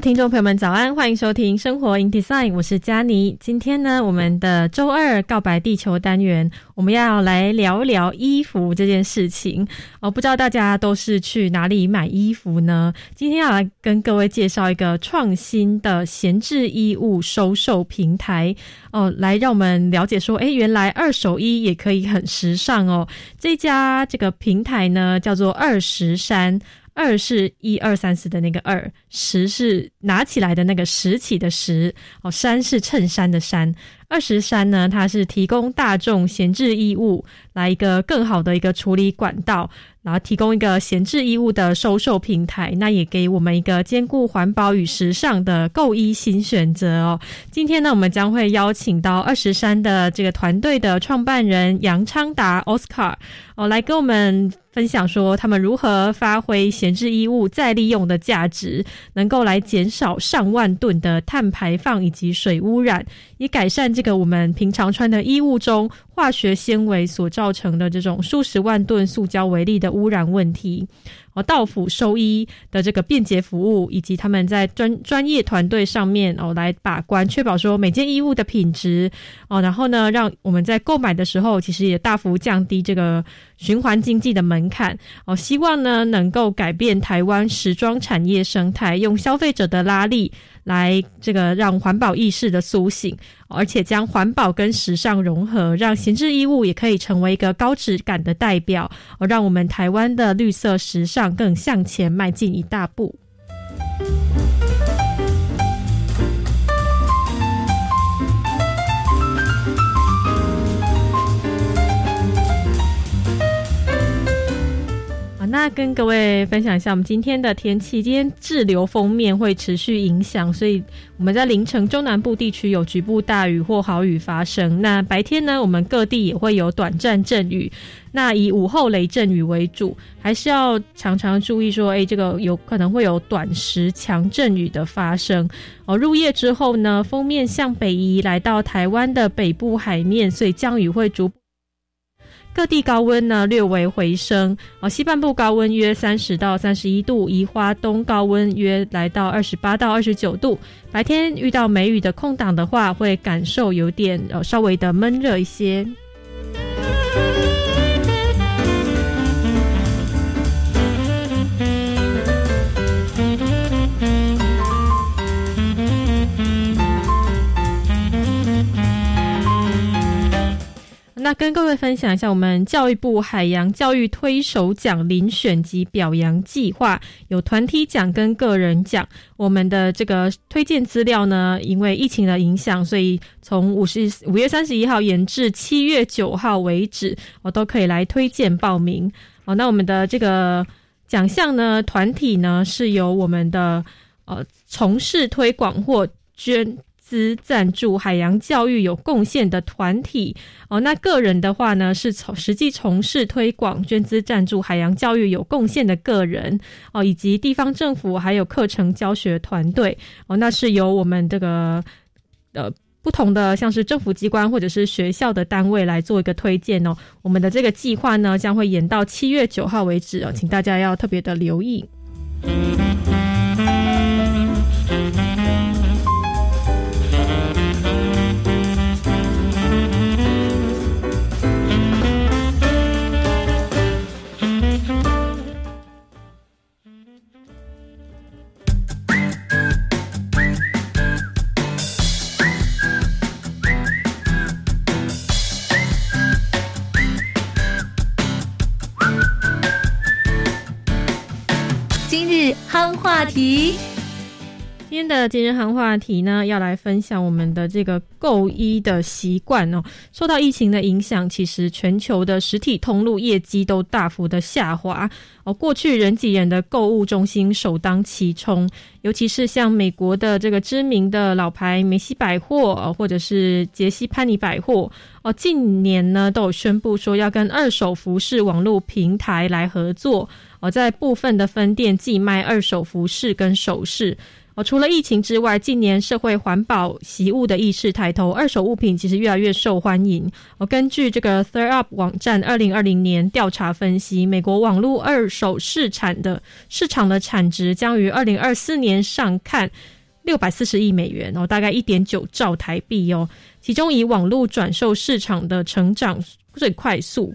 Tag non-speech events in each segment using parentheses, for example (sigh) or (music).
听众朋友们，早安！欢迎收听《生活 in Design》，我是佳妮。今天呢，我们的周二告白地球单元，我们要来聊聊衣服这件事情哦。不知道大家都是去哪里买衣服呢？今天要来跟各位介绍一个创新的闲置衣物收售平台哦，来让我们了解说，哎，原来二手衣也可以很时尚哦。这家这个平台呢，叫做二十山。二是一二三四的那个二，十是拿起来的那个拾起的拾，哦，衫是衬衫的衫。二十三呢，它是提供大众闲置衣物来一个更好的一个处理管道，然后提供一个闲置衣物的收售平台，那也给我们一个兼顾环保与时尚的购衣新选择哦。今天呢，我们将会邀请到二十三的这个团队的创办人杨昌达 Oscar 哦，来跟我们分享说他们如何发挥闲置衣物再利用的价值，能够来减少上万吨的碳排放以及水污染，以改善。这个我们平常穿的衣物中，化学纤维所造成的这种数十万吨塑胶为例的污染问题。哦，到府收衣的这个便捷服务，以及他们在专专业团队上面哦来把关，确保说每件衣物的品质哦，然后呢，让我们在购买的时候，其实也大幅降低这个循环经济的门槛哦。希望呢，能够改变台湾时装产业生态，用消费者的拉力来这个让环保意识的苏醒，而且将环保跟时尚融合，让闲置衣物也可以成为一个高质感的代表哦，让我们台湾的绿色时尚。更向前迈进一大步。那跟各位分享一下我们今天的天气。今天滞留锋面会持续影响，所以我们在凌晨中南部地区有局部大雨或豪雨发生。那白天呢，我们各地也会有短暂阵雨。那以午后雷阵雨为主，还是要常常注意说，哎，这个有可能会有短时强阵雨的发生。哦，入夜之后呢，锋面向北移，来到台湾的北部海面，所以降雨会逐。各地高温呢略微回升，哦，西半部高温约三十到三十一度，宜花东高温约来到二十八到二十九度。白天遇到梅雨的空档的话，会感受有点呃稍微的闷热一些。那跟各位分享一下，我们教育部海洋教育推手奖遴选及表扬计划有团体奖跟个人奖。我们的这个推荐资料呢，因为疫情的影响，所以从五十五月三十一号延至七月九号为止，我都可以来推荐报名。哦，那我们的这个奖项呢，团体呢是由我们的呃从事推广或捐。资赞助海洋教育有贡献的团体哦，那个人的话呢，是从实际从事推广、捐资赞助海洋教育有贡献的个人哦，以及地方政府还有课程教学团队哦，那是由我们这个呃不同的像是政府机关或者是学校的单位来做一个推荐哦。我们的这个计划呢，将会延到七月九号为止哦，请大家要特别的留意。今日憨话题。今天的今日行话题呢，要来分享我们的这个购衣的习惯哦。受到疫情的影响，其实全球的实体通路业绩都大幅的下滑哦。过去人挤人的购物中心首当其冲，尤其是像美国的这个知名的老牌梅西百货，或者是杰西潘尼百货哦，近年呢都有宣布说要跟二手服饰网络平台来合作哦，在部分的分店寄卖二手服饰跟首饰。除了疫情之外，近年社会环保习物的意识抬头，二手物品其实越来越受欢迎。哦根据这个 Third Up 网站二零二零年调查分析，美国网络二手市场的市场的产值将于二零二四年上看六百四十亿美元哦，大概一点九兆台币哦。其中以网络转售市场的成长最快速。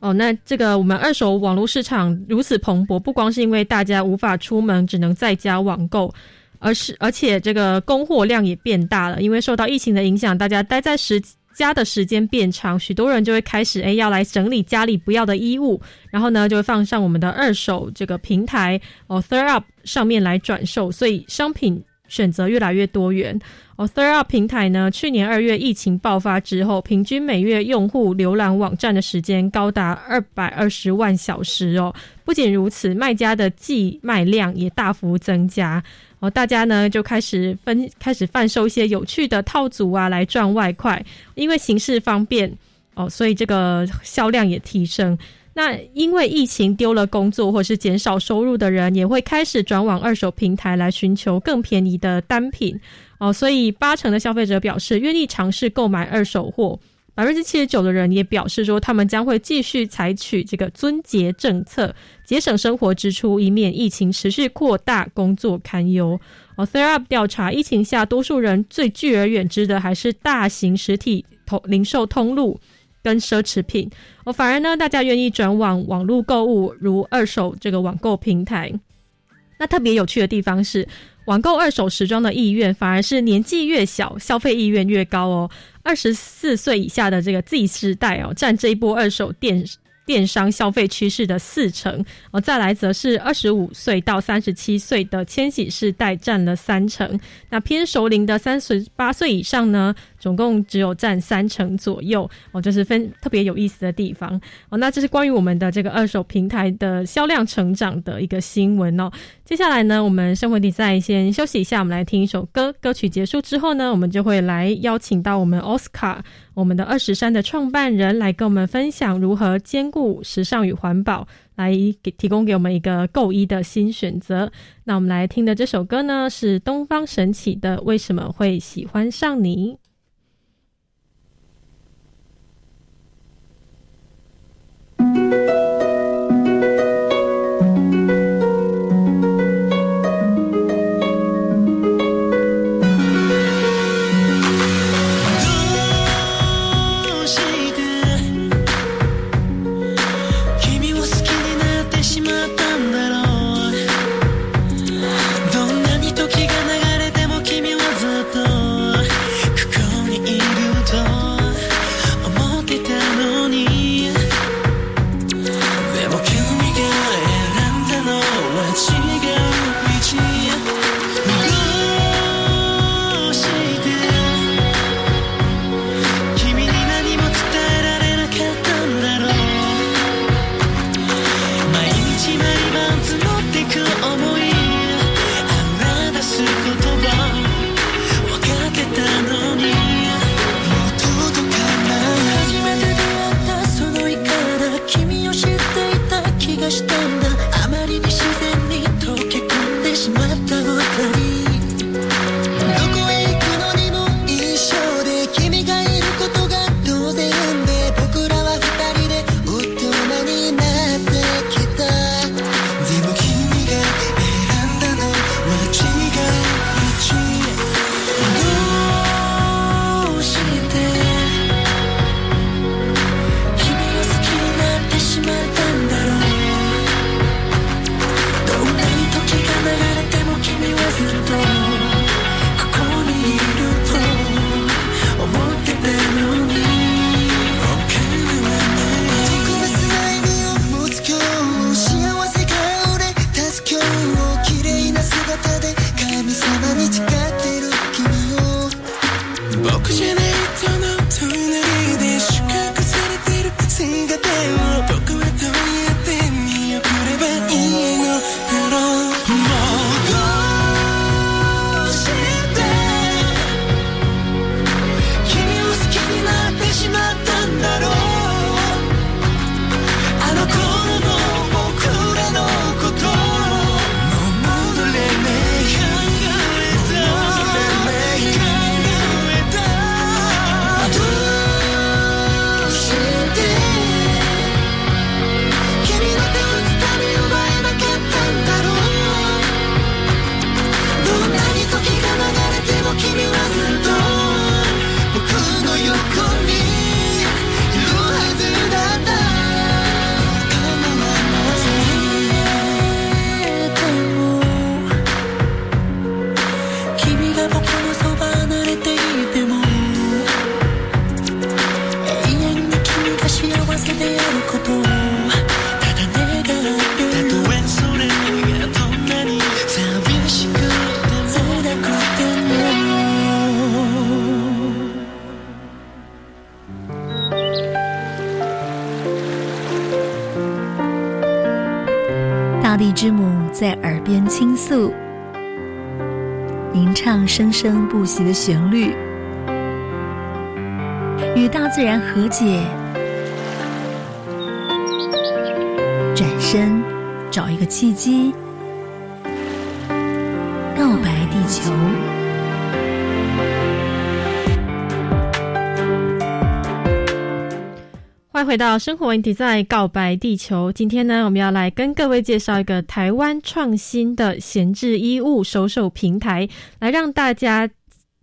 哦，那这个我们二手网络市场如此蓬勃，不光是因为大家无法出门，只能在家网购，而是而且这个供货量也变大了。因为受到疫情的影响，大家待在时家的时间变长，许多人就会开始诶要来整理家里不要的衣物，然后呢就会放上我们的二手这个平台哦，THIR Up 上面来转售，所以商品选择越来越多元。哦，Third Up 平台呢，去年二月疫情爆发之后，平均每月用户浏览网站的时间高达二百二十万小时哦。不仅如此，卖家的寄卖量也大幅增加哦。大家呢就开始分开始贩售一些有趣的套组啊，来赚外快。因为形式方便哦，所以这个销量也提升。那因为疫情丢了工作或是减少收入的人，也会开始转往二手平台来寻求更便宜的单品。哦，所以八成的消费者表示愿意尝试购买二手货，百分之七十九的人也表示说，他们将会继续采取这个尊节政策，节省生活支出，以免疫情持续扩大，工作堪忧。哦，Third Up 调查，疫情下多数人最拒而远之的还是大型实体通零售通路跟奢侈品，哦，反而呢，大家愿意转往网络购物，如二手这个网购平台。那特别有趣的地方是。网购二手时装的意愿，反而是年纪越小，消费意愿越高哦。二十四岁以下的这个 Z 世代哦，占这一波二手电电商消费趋势的四成哦。再来则是二十五岁到三十七岁的千禧世代占了三成。那偏熟龄的三十八岁以上呢？总共只有占三成左右哦，就是分特别有意思的地方哦。那这是关于我们的这个二手平台的销量成长的一个新闻哦。接下来呢，我们生活比赛先休息一下，我们来听一首歌。歌曲结束之后呢，我们就会来邀请到我们奥斯卡，我们的二十三的创办人来跟我们分享如何兼顾时尚与环保，来给提供给我们一个购衣的新选择。那我们来听的这首歌呢，是东方神起的《为什么会喜欢上你》。生生不息的旋律，与大自然和解，转身找一个契机，欢迎回到生活问题在告白地球。今天呢，我们要来跟各位介绍一个台湾创新的闲置衣物收售平台，来让大家。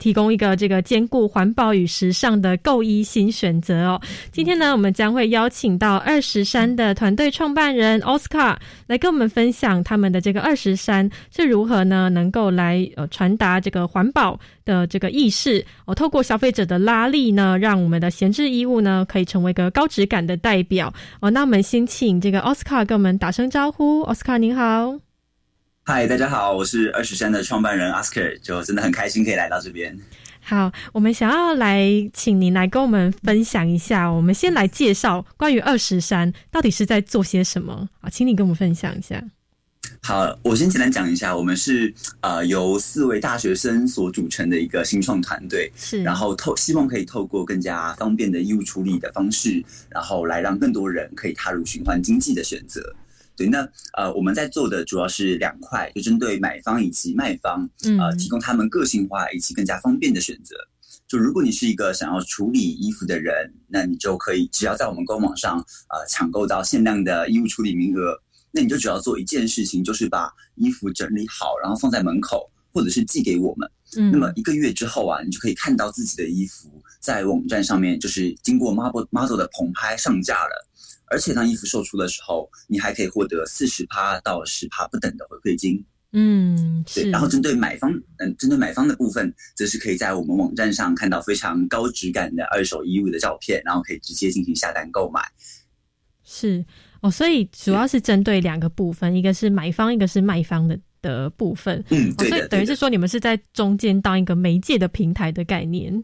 提供一个这个兼顾环保与时尚的购衣新选择哦。今天呢，我们将会邀请到二十山的团队创办人奥斯卡来跟我们分享他们的这个二十山是如何呢，能够来呃传达这个环保的这个意识哦。透过消费者的拉力呢，让我们的闲置衣物呢可以成为一个高质感的代表哦。那我们先请这个奥斯卡跟我们打声招呼。奥斯卡您好。嗨，大家好，我是二十三的创办人 Oscar，就真的很开心可以来到这边。好，我们想要来请您来跟我们分享一下，我们先来介绍关于二十三到底是在做些什么啊，请你跟我们分享一下。好，我先简单讲一下，我们是呃由四位大学生所组成的一个新创团队，是，然后透希望可以透过更加方便的衣物处理的方式，然后来让更多人可以踏入循环经济的选择。对，那呃，我们在做的主要是两块，就针对买方以及卖方，呃，提供他们个性化以及更加方便的选择。就如果你是一个想要处理衣服的人，那你就可以只要在我们官网上呃抢购到限量的衣物处理名额，那你就只要做一件事情，就是把衣服整理好，然后放在门口，或者是寄给我们。嗯，那么一个月之后啊，你就可以看到自己的衣服在网站上面，就是经过 model model 的棚拍上架了。而且当衣服售出的时候，你还可以获得四十趴到十趴不等的回馈金。嗯，对。然后针对买方，嗯，针对买方的部分，则是可以在我们网站上看到非常高质感的二手衣物的照片，然后可以直接进行下单购买。是哦，所以主要是针对两个部分，一个是买方，一个是卖方的的部分。嗯，对所以等于是说，你们是在中间当一个媒介的平台的概念。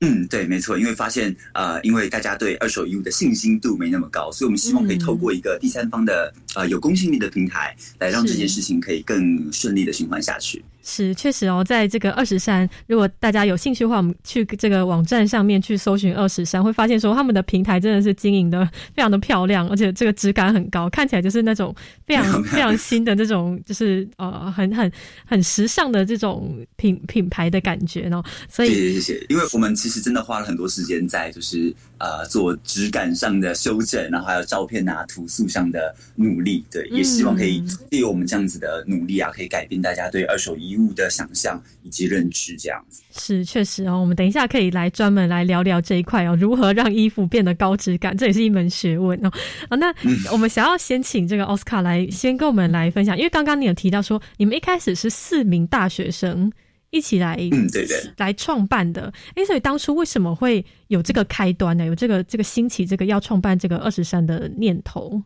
嗯，对，没错，因为发现，呃，因为大家对二手衣物的信心度没那么高，所以我们希望可以透过一个第三方的，呃，有公信力的平台，来让这件事情可以更顺利的循环下去。是，确实哦，在这个二十三，如果大家有兴趣的话，我们去这个网站上面去搜寻二十三，会发现说他们的平台真的是经营的非常的漂亮，而且这个质感很高，看起来就是那种非常非常新的这种，就是呃很很很时尚的这种品品牌的感觉呢。所以谢谢谢谢，因为我们其实真的花了很多时间在就是呃做质感上的修正，然后还有照片啊图素上的努力，对，也希望可以利用我们这样子的努力啊，可以改变大家对二手衣。物的想象以及认知，这样子是确实哦。我们等一下可以来专门来聊聊这一块哦，如何让衣服变得高质感，这也是一门学问哦。啊，那我们想要先请这个奥斯卡来先跟我们来分享，因为刚刚你有提到说，你们一开始是四名大学生一起来，嗯，对对，来创办的。哎，所以当初为什么会有这个开端呢？有这个这个兴起，这个要创办这个二十三的念头？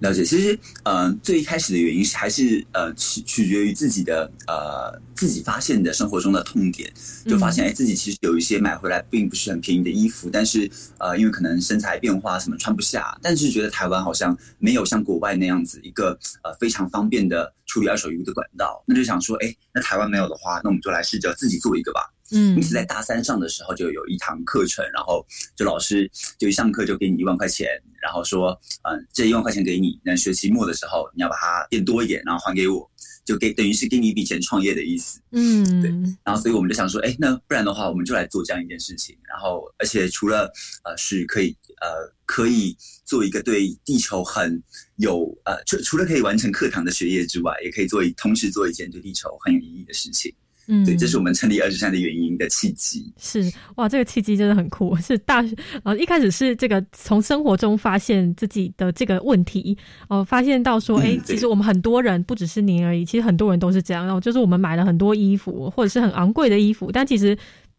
了解，其实，呃，最一开始的原因是还是呃取取决于自己的呃自己发现的生活中的痛点，就发现哎自己其实有一些买回来并不是很便宜的衣服，但是呃因为可能身材变化什么穿不下，但是觉得台湾好像没有像国外那样子一个呃非常方便的处理二手衣物的管道，那就想说哎那台湾没有的话，那我们就来试着自己做一个吧。嗯，因此在大三上的时候就有一堂课程，然后就老师就一上课就给你一万块钱，然后说，嗯，这一万块钱给你，那学期末的时候你要把它变多一点，然后还给我，就给等于是给你一笔钱创业的意思。嗯，对。然后所以我们就想说，哎，那不然的话，我们就来做这样一件事情。然后而且除了呃是可以呃可以做一个对地球很有呃除除了可以完成课堂的学业之外，也可以做一同时做一件对地球很有意义的事情。嗯，对，这是我们成立二十三的原因的契机。是哇，这个契机真的很酷。是大呃，一开始是这个从生活中发现自己的这个问题，哦，发现到说，哎，其实我们很多人不只是您而已，其实很多人都是这样。然后就是我们买了很多衣服，或者是很昂贵的衣服，但其实。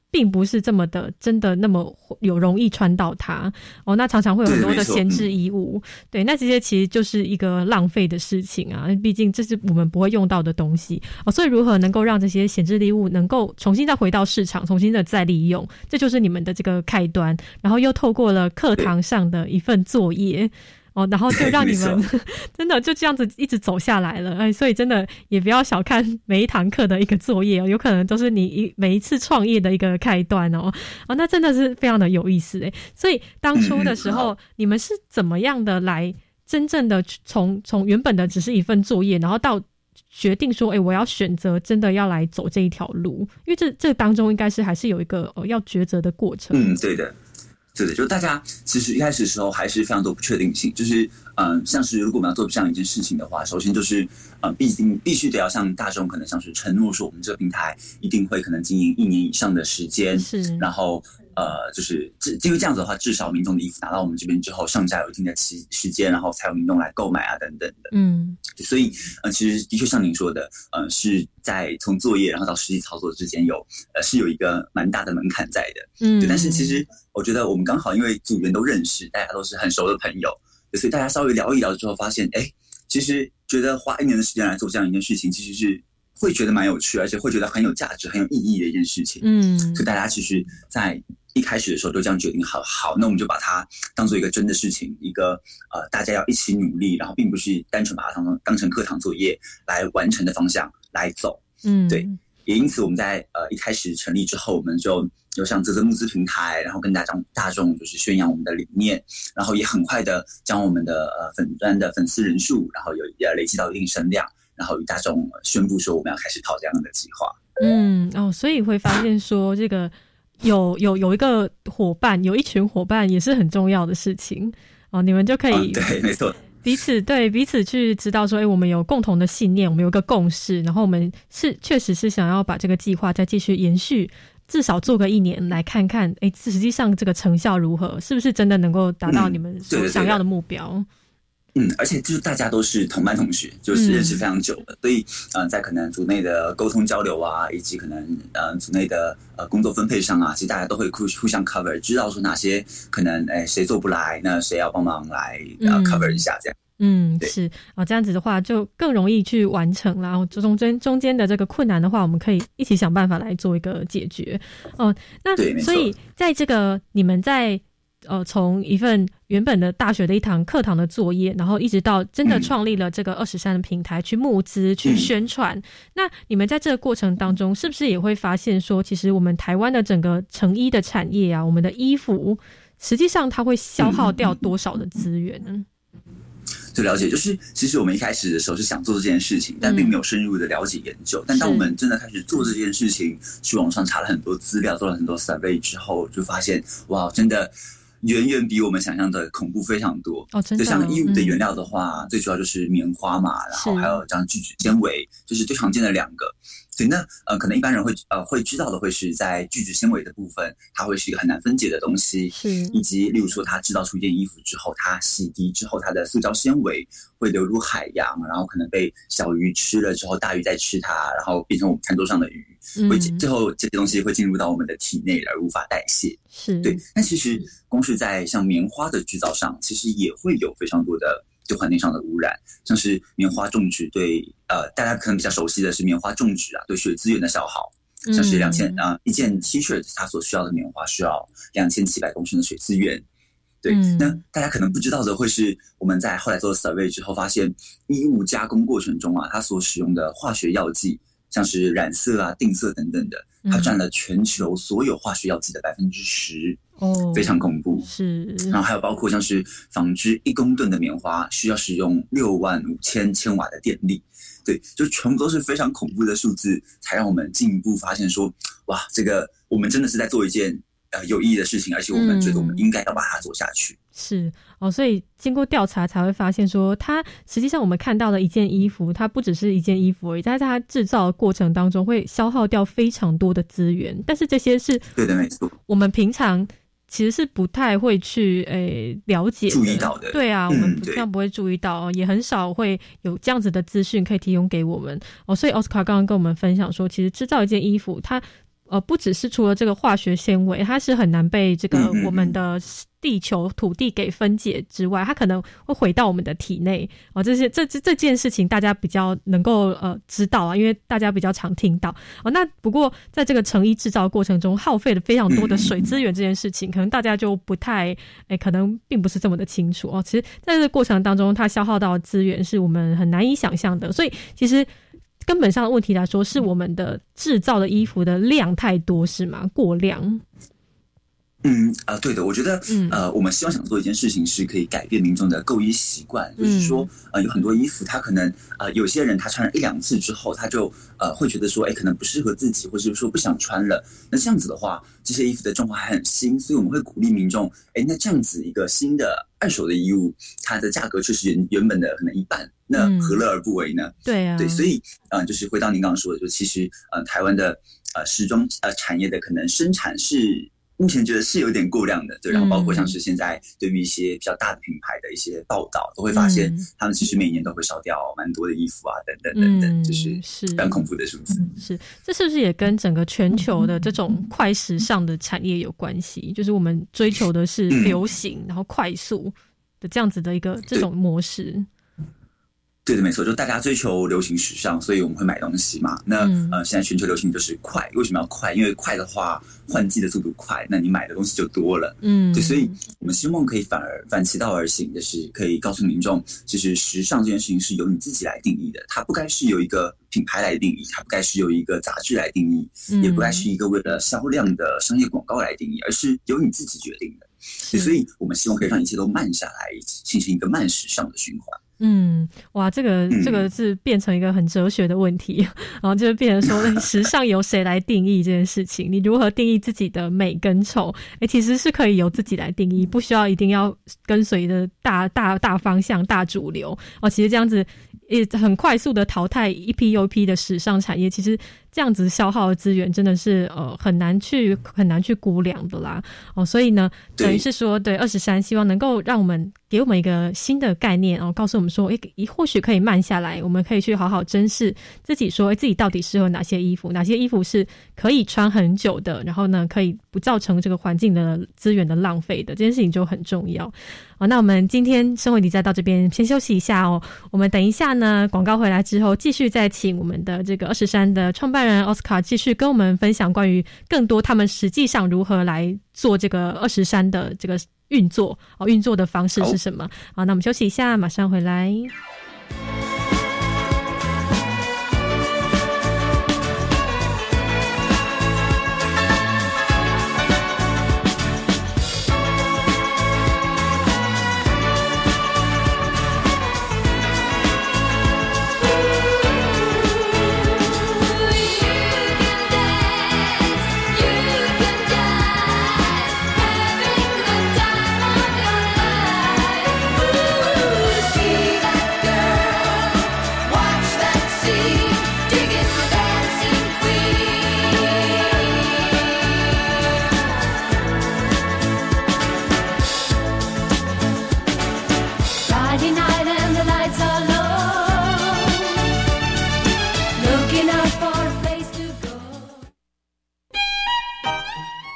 并不是这么的，真的那么有容易穿到它哦。那常常会有很多的闲置衣物，对，那这些其实就是一个浪费的事情啊。毕竟这是我们不会用到的东西哦。所以如何能够让这些闲置衣物能够重新再回到市场，重新的再利用，这就是你们的这个开端。然后又透过了课堂上的一份作业。哦，然后就让你们 (laughs) 真的就这样子一直走下来了，哎，所以真的也不要小看 (laughs) 每一堂课的一个作业哦，有可能都是你一每一次创业的一个开端哦，哦，那真的是非常的有意思哎，所以当初的时候你们是怎么样的来真正的从从原本的只是一份作业，然后到决定说，哎，我要选择真的要来走这一条路，因为这这当中应该是还是有一个呃要抉择的过程。嗯，对的。对的，就大家其实一开始的时候还是非常多不确定性，就是嗯，像是如果我们要做这样一件事情的话，首先就是嗯，毕竟必须得要向大众可能像是承诺说，我们这个平台一定会可能经营一年以上的时间，是，然后呃，就是这因为这样子的话，至少民众的衣服拿到我们这边之后，上下有一定的期时间，然后才有民众来购买啊等等的，嗯，所以呃，其实的确像您说的，呃，是在从作业然后到实际操作之间有呃是有一个蛮大的门槛在的，嗯，但是其实。我觉得我们刚好因为组员都认识，大家都是很熟的朋友，所以大家稍微聊一聊之后，发现哎，其实觉得花一年的时间来做这样一件事情，其实是会觉得蛮有趣，而且会觉得很有价值、很有意义的一件事情。嗯，所以大家其实，在一开始的时候都这样决定，好好，那我们就把它当做一个真的事情，一个呃，大家要一起努力，然后并不是单纯把它当成当成课堂作业来完成的方向来走。嗯，对。也因此，我们在呃一开始成立之后，我们就有像泽泽募资平台，然后跟大众大众就是宣扬我们的理念，然后也很快的将我们的呃粉端的粉丝人数，然后有也累积到一定声量，然后与大众宣布说我们要开始跑这样的计划。嗯哦，所以会发现说这个有有有一个伙伴，有一群伙伴也是很重要的事情哦，你们就可以对，没错。彼此对彼此去知道说，哎，我们有共同的信念，我们有个共识，然后我们是确实是想要把这个计划再继续延续，至少做个一年，来看看，哎，实际上这个成效如何，是不是真的能够达到你们所想要的目标？嗯，而且就是大家都是同班同学，就是认识非常久了，所以嗯，在可能组内的沟通交流啊，以及可能嗯组内的呃工作分配上啊，其实大家都会互互相 cover，知道说哪些可能哎谁做不来，那谁要帮忙来呃 cover 一下这样。嗯，是啊，这样子的话就更容易去完成，然后中间中间的这个困难的话，我们可以一起想办法来做一个解决。哦，那所以在这个你们在。呃，从一份原本的大学的一堂课堂的作业，然后一直到真的创立了这个二十三的平台去募资、去宣传。那你们在这个过程当中，是不是也会发现说，其实我们台湾的整个成衣的产业啊，我们的衣服，实际上它会消耗掉多少的资源呢？就了解就是，其实我们一开始的时候是想做这件事情，但并没有深入的了解研究。但当我们真的开始做这件事情，去网上查了很多资料，做了很多 survey 之后，就发现哇，真的。远远比我们想象的恐怖非常多哦，真的。就像衣物的原料的话，最主要就是棉花嘛，然后还有这样聚酯纤维，就是最常见的两个。所以那呃，可能一般人会呃会知道的会是在聚酯纤维的部分，它会是一个很难分解的东西，是。以及例如说，它制造出一件衣服之后，它洗涤之后，它的塑胶纤维会流入海洋，然后可能被小鱼吃了之后，大鱼再吃它，然后变成我们餐桌上的鱼，会最后这些东西会进入到我们的体内而无法代谢。是对。那其实光是在像棉花的制造上，其实也会有非常多的。就环境上的污染，像是棉花种植对呃，大家可能比较熟悉的是棉花种植啊，对水资源的消耗，像是两千啊一件 T 恤它所需要的棉花需要两千七百公升的水资源。对，那大家可能不知道的会是我们在后来做 survey 之后发现，衣物加工过程中啊，它所使用的化学药剂，像是染色啊、定色等等的，它占了全球所有化学药剂的百分之十。哦，非常恐怖。是，然后还有包括像是纺织一公吨的棉花需要使用六万五千千瓦的电力，对，就全部都是非常恐怖的数字，才让我们进一步发现说，哇，这个我们真的是在做一件呃有意义的事情，而且我们觉得我们应该要把它做下去。是哦，所以经过调查才会发现说，它实际上我们看到的一件衣服，它不只是一件衣服而已，在它制造的过程当中会消耗掉非常多的资源，但是这些是对的，没错，我们平常。其实是不太会去诶了解、注意到的。对啊，我们平常不会注意到，也很少会有这样子的资讯可以提供给我们哦。所以奥斯卡刚刚跟我们分享说，其实制造一件衣服，它呃，不只是除了这个化学纤维，它是很难被这个我们的地球土地给分解之外，它可能会回到我们的体内哦。这些这这这件事情大家比较能够呃知道啊，因为大家比较常听到哦。那不过在这个成衣制造过程中耗费了非常多的水资源，这件事情可能大家就不太诶，可能并不是这么的清楚哦。其实在这个过程当中，它消耗到资源是我们很难以想象的，所以其实。根本上的问题来说，是我们的制造的衣服的量太多，是吗？过量。嗯啊、呃对的，我觉得，嗯呃，我们希望想做一件事情，是可以改变民众的购衣习惯，嗯就是说，呃，有很多衣服，他可能，呃，有些人他穿了一两次之后，他就，呃，会觉得说，哎，可能不适合自己，或者是说不想穿了。那这样子的话，这些衣服的状况还很新，所以我们会鼓励民众，哎，那这样子一个新的二手的衣物，它的价格却是原原本的可能一半，那嗯何乐而不为呢？对啊，对，所以，嗯、就是回到您刚刚说的，就其实，呃，台湾的呃时装呃产业的可能生产是目前觉得是有点过量的，对，然后包括像是现在对于一些比较大的品牌的一些报道，都会发现嗯他们其实每年都会烧掉蛮多的衣服啊，等等等等，嗯就是是非常恐怖的数字。是，这是不是也跟整个全球的这种快时尚的产业有关系？就是我们追求的是嗯流行，然后快速的这样子的一个这种模式。对的，没错，就大家追求流行时尚，所以我们会买东西嘛。那、嗯呃，现在全球流行就是快，为什么要快？因为快的话，换季的速度快，那你买的东西就多了。嗯，对，所以我们希望可以反而反其道而行就是，可以告诉民众，就是时尚这件事情是由你自己来定义的，它不该是由一个品牌来定义，它不该是由一个杂志来定义，嗯也不该是一个为了销量的商业广告来定义，而是由你自己决定的。对，所以我们希望可以让一切都慢下来，进行一个慢时尚的循环。嗯，哇，这个嗯这个是变成一个很哲学的问题，(laughs) 然后就是变成说，时尚由谁来定义这件事情？你如何定义自己的美跟丑？哎，其实是可以由自己来定义，不需要一定要跟随的大大大方向、大主流哦。其实这样子也很快速的淘汰一批又一批的时尚产业，其实这样子消耗的资源真的是呃很难去很难去估量的啦。哦，所以呢，等于是说，对二十三，希望能够让我们给我们一个新的概念哦，告诉我们说，诶，或许可以慢下来，我们可以去好好珍视自己说，诶自己到底适合哪些衣服，哪些衣服是可以穿很久的，然后呢，可以不造成这个环境的资源的浪费的，这件事情就很重要。好，那我们今天生活理财到这边先休息一下哦，我们等一下呢，广告回来之后，继续再请我们的这个二十三的创办人奥斯卡继续跟我们分享关于更多他们实际上如何来做这个二十三的这个运作哦，运作的方式是什么？好，那我们休息一下，马上回来。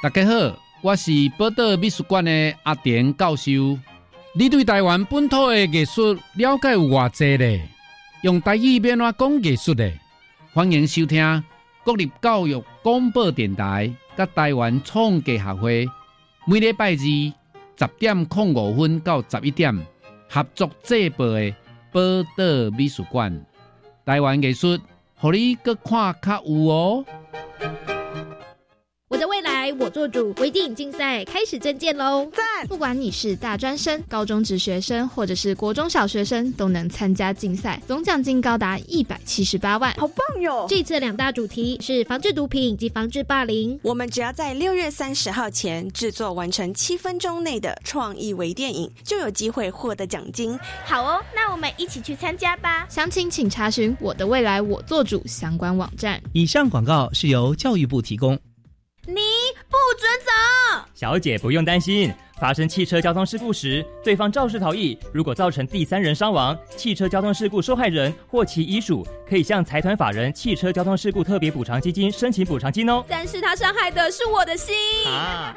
大家好，我是宝岛美术馆的阿田教授。你对台湾本土的艺术了解有偌济呢？用台语变怎讲艺术呢？欢迎收听国立教育广播电台甲台湾创艺学会每礼拜二十点零五分到十一点合作制播的《宝岛美术馆》台湾艺术，互你搁看较有哦。我的未来我做主，微电影竞赛开始征件喽！赞！不管你是大专生、高中职学生，或者是国中小学生，都能参加竞赛，总奖金高达一百七十八万。好棒哟！这次两大主题是防治毒品以及防治霸凌。我们只要在六月三十号前制作完成七分钟内的创意微电影，就有机会获得奖金。好哦，那我们一起去参加吧。详情请查询“我的未来我做主”相关网站。以上广告是由教育部提供。你不准走！小姐不用担心，发生汽车交通事故时，对方肇事逃逸，如果造成第三人伤亡，汽车交通事故受害人或其遗属可以向财团法人汽车交通事故特别补偿基金申请补偿金哦。但是他伤害的是我的心啊！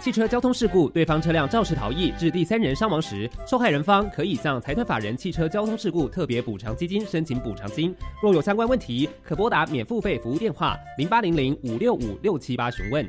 汽车交通事故，对方车辆肇事逃逸致第三人伤亡时，受害人方可以向财团法人汽车交通事故特别补偿基金申请补偿金。若有相关问题，可拨打免付费服务电话零八零零五六五六七八询问。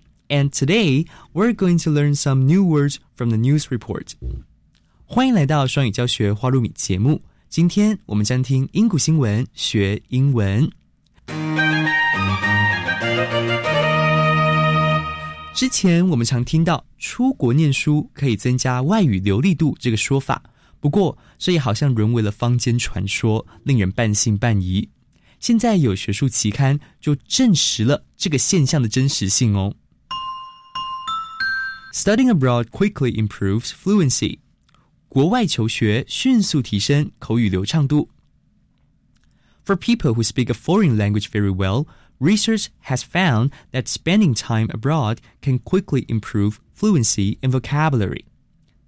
And today, we're going to learn some new words from the news report. 欢迎来到双语教学花露米节目。今天我们将听英古新闻学英文。之前我们常听到出国念书可以增加外语流利度这个说法，不过这也好像沦为了坊间传说，令人半信半疑。现在有学术期刊就证实了这个现象的真实性哦。Studying abroad quickly improves fluency. 国外求学迅速提升口语流畅度。For people who speak a foreign language very well, research has found that spending time abroad can quickly improve fluency and vocabulary.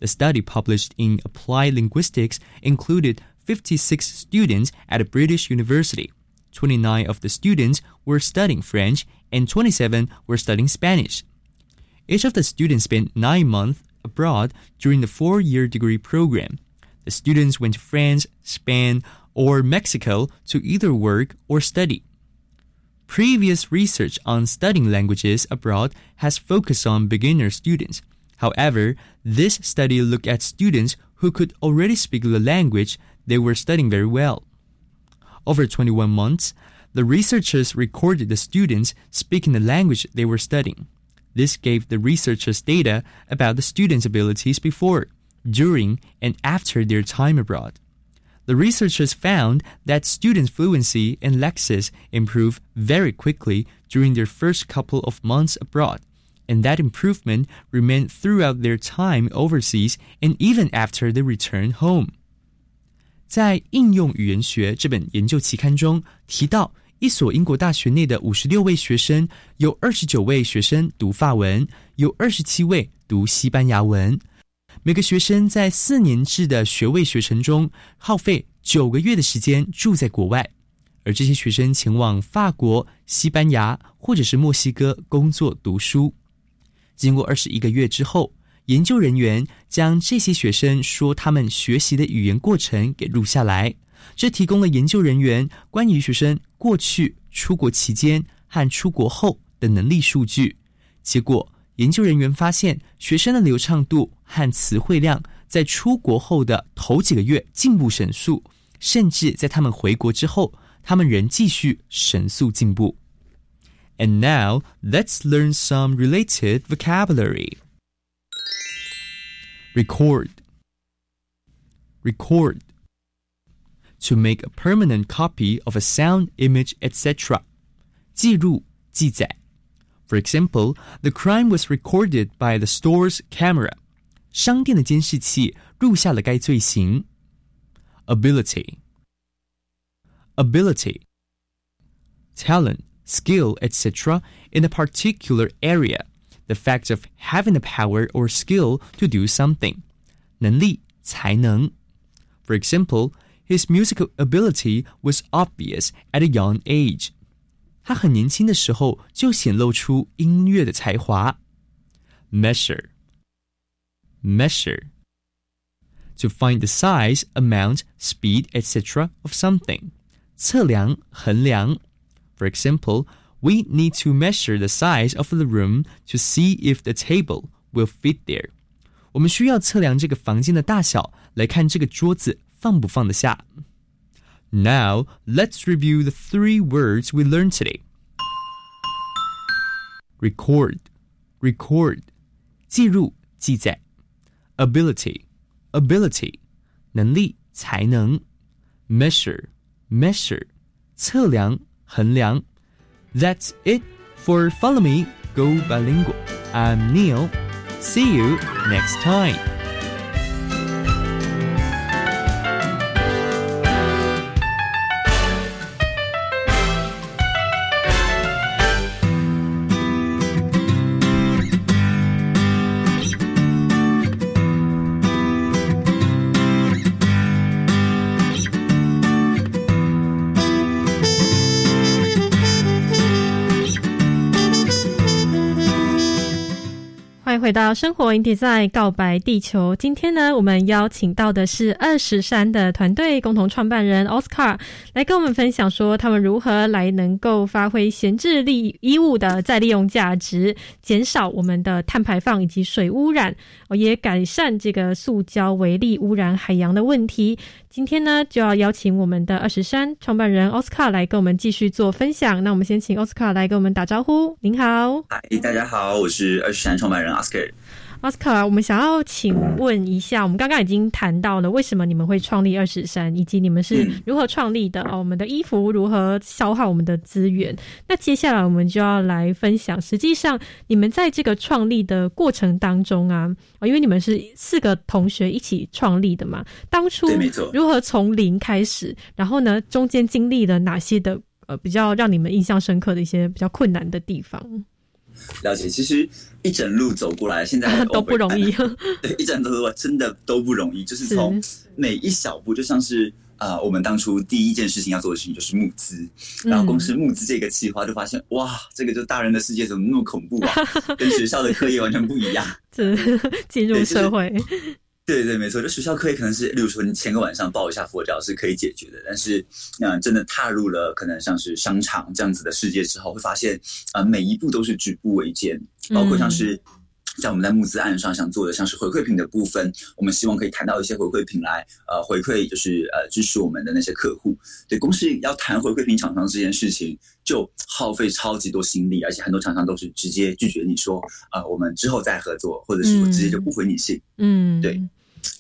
The study published in Applied Linguistics included 56 students at a British university. 29 of the students were studying French and 27 were studying Spanish. Each of the students spent nine months abroad during the four year degree program. The students went to France, Spain, or Mexico to either work or study. Previous research on studying languages abroad has focused on beginner students. However, this study looked at students who could already speak the language they were studying very well. Over 21 months, the researchers recorded the students speaking the language they were studying. This gave the researchers data about the students' abilities before, during, and after their time abroad. The researchers found that students' fluency and lexis improve very quickly during their first couple of months abroad, and that improvement remained throughout their time overseas and even after they return home. 在《应用语言学》这本研究期刊中提到， 一所英国大学内的五十六位学生，有二十九位学生读法文，有二十七位读西班牙文。每个学生在四年制的学位学程中耗费九个月的时间住在国外，而这些学生前往法国、西班牙或者是墨西哥工作读书。经过二十一个月之后，研究人员将这些学生说他们学习的语言过程给录下来，这提供了研究人员关于学生过去出国期间和出国后的能力数据。结果，研究人员发现，学生的流畅度和词汇量在出国后的头几个月进步神速，甚至在他们回国之后，他们仍继续神速进步。And now let's learn some related vocabulary. Record. Record. To make a permanent copy of a sound, image, etc. 记录、记载。For example, the crime was recorded by the store's camera. 商店的监视器录下了该罪行。Ability. Ability. Talent, skill, etc. in a particular area. The fact of having the power or skill to do something. 能力、才能。For example, his musical ability was obvious at a young age. 他很年轻的时候就显露出音乐的才华。Measure, measure. To find the size, amount, speed, etc. of something. 测量、衡量. For example, we need to measure the size of the room to see if the table will fit there. 我们需要测量这个房间的大小，来看这个桌子 放不放得下。Now, let's review the three words we learned today. Record, record, 记录、记载。Ability, ability, 能力、才能。Measure, measure, 测量、衡量。That's it for Follow Me, Go Bilingual. I'm Neil. See you next time. 到生活 in design 告白地球。今天呢，我们邀请到的是二十三的团队共同创办人 Oscar 来跟我们分享说，他们如何来能够发挥闲置利衣物的再利用价值，减少我们的碳排放以及水污染，也改善这个塑胶微粒污染海洋的问题。今天呢，就要邀请我们的二十三创办人奥斯卡来跟我们继续做分享。那我们先请奥斯卡来跟我们打招呼。您好，嗨，大家好，我是二十三创办人奥斯卡。奥斯卡，我们想要请问一下，我们刚刚已经谈到了为什么你们会创立二十三，以及你们是如何创立的哦。我们的衣服如何消耗我们的资源？那接下来我们就要来分享，实际上你们在这个创立的过程当中啊，因为你们是四个同学一起创立的嘛，当初如何从零开始，然后呢，中间经历了哪些的呃比较让你们印象深刻的一些比较困难的地方？了解，其实一整路走过来，现在 (laughs) 都不容易。(laughs) 对，一整路走过来真的都不容易，就是从每一小步，就像是啊，我们当初第一件事情要做的事情就是募资，然后公司募资这个计划，就发现哇，这个就大人的世界怎么那么恐怖啊，(laughs) 跟学校的课业完全不一样。是进入社会。对对，没错，就学校课业可能是，例如说你前个晚上抱一下佛脚是可以解决的，但是，嗯，真的踏入了可能像是商场这样子的世界之后，会发现，啊，每一步都是举步维艰，包括像是像我们在募资案上想做的，像是回馈品的部分，我们希望可以谈到一些回馈品来，呃，回馈就是呃支持我们的那些客户。对，公司要谈回馈品厂商这件事情，就耗费超级多心力，而且很多厂商都是直接拒绝你说，呃，我们之后再合作，或者是直接就不回你信。嗯，对。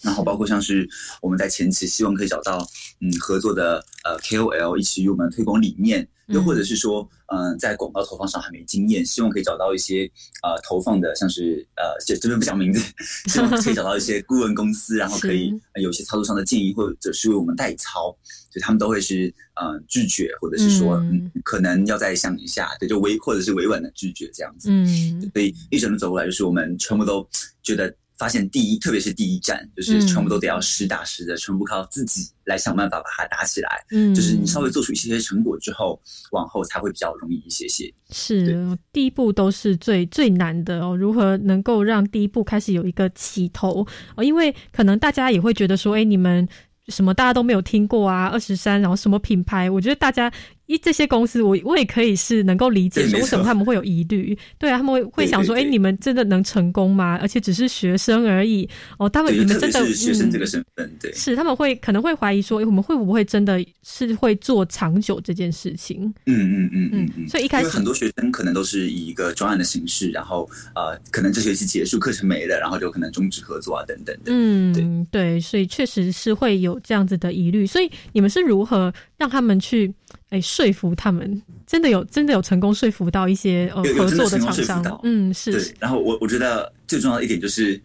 然后包括像是我们在前期希望可以找到嗯合作的呃 KOL 一起与我们推广理念，又或者是说嗯在广告投放上还没经验，希望可以找到一些呃投放的像是呃这这边不讲名字，希望可以找到一些顾问公司，然后可以 (laughs) 有些操作上的建议，或者是为我们代操，就他们都会是嗯拒绝，或者是说嗯可能要再想一下，对，就委或者是委婉的拒绝这样子。嗯，所以一整路走过来，就是我们全部都觉得。发现第一，特别是第一站，就是全部都得要实打实的，全部靠自己来想办法把它打起来。嗯，就是你稍微做出一些些成果之后，往后才会比较容易一些些。是，第一步都是最最难的哦。如何能够让第一步开始有一个起头？哦，因为可能大家也会觉得说，哎，你们什么大家都没有听过啊，二十三，然后什么品牌？我觉得大家。一这些公司，我我也可以是能够理解说为什么他们会有疑虑，对啊，他们会会想说，哎，你们真的能成功吗？而且只是学生而已哦，他们你们真的是学生这个身份，对，是他们会可能会怀疑说，哎，我们会不会真的是会做长久这件事情？嗯嗯嗯嗯嗯。所以一开始很多学生可能都是以一个专案的形式，然后呃，可能这学期结束课程没了，然后就可能终止合作啊等等的。嗯，对对，所以确实是会有这样子的疑虑。所以你们是如何让他们去？哎，说服他们真的有真的有成功说服到一些呃合作的厂商，嗯，是。对，然后我我觉得最重要的一点就是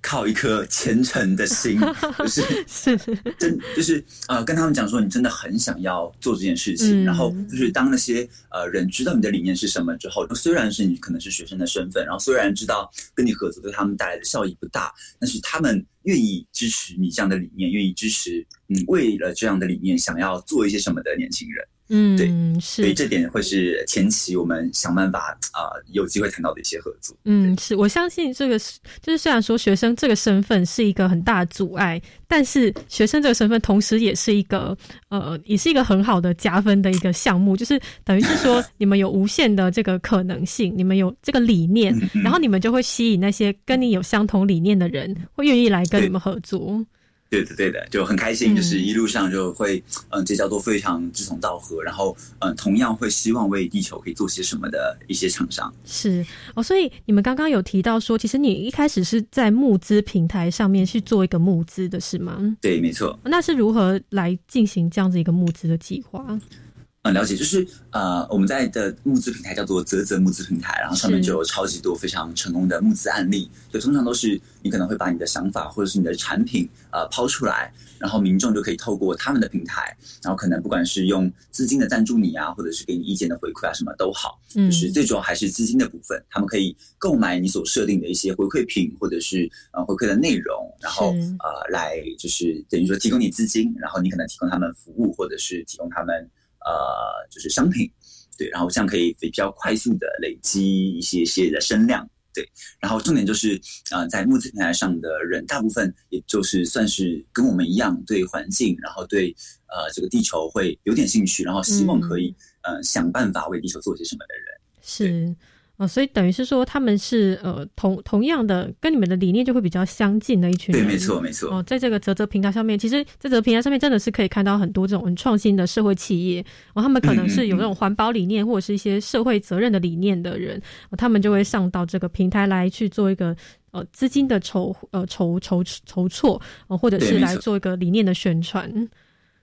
靠一颗虔诚的心，就是 (laughs) 是 (laughs) 真就是呃跟他们讲说你真的很想要做这件事情，然后就是当那些呃人知道你的理念是什么之后，虽然是你可能是学生的身份，然后虽然知道跟你合作对他们带来的效益不大，但是他们愿意支持你这样的理念，愿意支持你为了这样的理念想要做一些什么的年轻人。嗯，对，是，所以这点会是前期我们想办法啊、呃有机会谈到的一些合作。嗯，是我相信这个是，就是虽然说学生这个身份是一个很大的阻碍，但是学生这个身份同时也是一个呃，也是一个很好的加分的一个项目，就是等于是说 (laughs) 你们有无限的这个可能性，你们有这个理念，嗯然后你们就会吸引那些跟你有相同理念的人，会愿意来跟你们合作。对的，对的，就很开心，就是一路上就会嗯结交都非常志同道合，然后嗯同样会希望为地球可以做些什么的一些厂商。是哦，所以你们刚刚有提到说，其实你一开始是在募资平台上面去做一个募资的，是吗？对，没错。那是如何来进行这样子一个募资的计划？嗯，了解，就是呃，我们在的募资平台叫做泽泽募资平台，然后上面就有超级多非常成功的募资案例。就通常都是你可能会把你的想法或者是你的产品呃抛出来，然后民众就可以透过他们的平台，然后可能不管是用资金的赞助你啊，或者是给你意见的回馈啊，什么都好。嗯就是最主要还是资金的部分，他们可以购买你所设定的一些回馈品或者是呃回馈的内容，然后呃来就是等于说提供你资金，然后你可能提供他们服务或者是提供他们呃就是商品，对，然后这样可以比较快速的累积一些些的声量。对，然后重点就是，呃，在募资平台上的人，大部分也就是算是跟我们一样，对环境，然后对呃这个地球会有点兴趣，然后希望可以、呃想办法为地球做些什么的人。是哦，所以等于是说他们是呃同同样的，跟你们的理念就会比较相近的一群人。对没错没错哦，在这个泽泽平台上面，其实在泽泽平台上面真的是可以看到很多这种很创新的社会企业，哦，他们可能是有这种环保理念或者是一些社会责任的理念的人，哦、他们就会上到这个平台来去做一个。呃，资金的筹呃筹筹筹措，呃，或者是来做一个理念的宣传。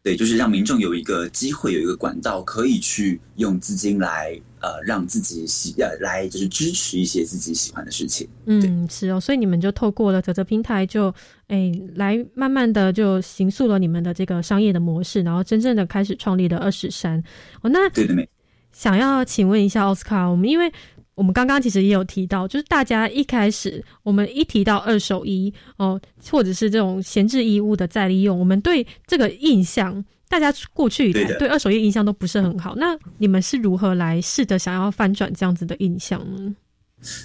对，就是让民众有一个机会，有一个管道，可以去用资金来呃让自己喜呃来就是支持一些自己喜欢的事情。嗯，是哦，所以你们就透过了泽泽平台就，诶来慢慢的就形塑了你们的这个商业的模式，然后真正的开始创立了二十三。哦，那对的，没想要请问一下奥斯卡，我们因为我们刚刚其实也有提到，就是大家一开始我们一提到二手衣哦，或者是这种闲置衣物的再利用，我们对这个印象，大家过去以来对的对二手衣印象都不是很好。那你们是如何来试着想要翻转这样子的印象呢？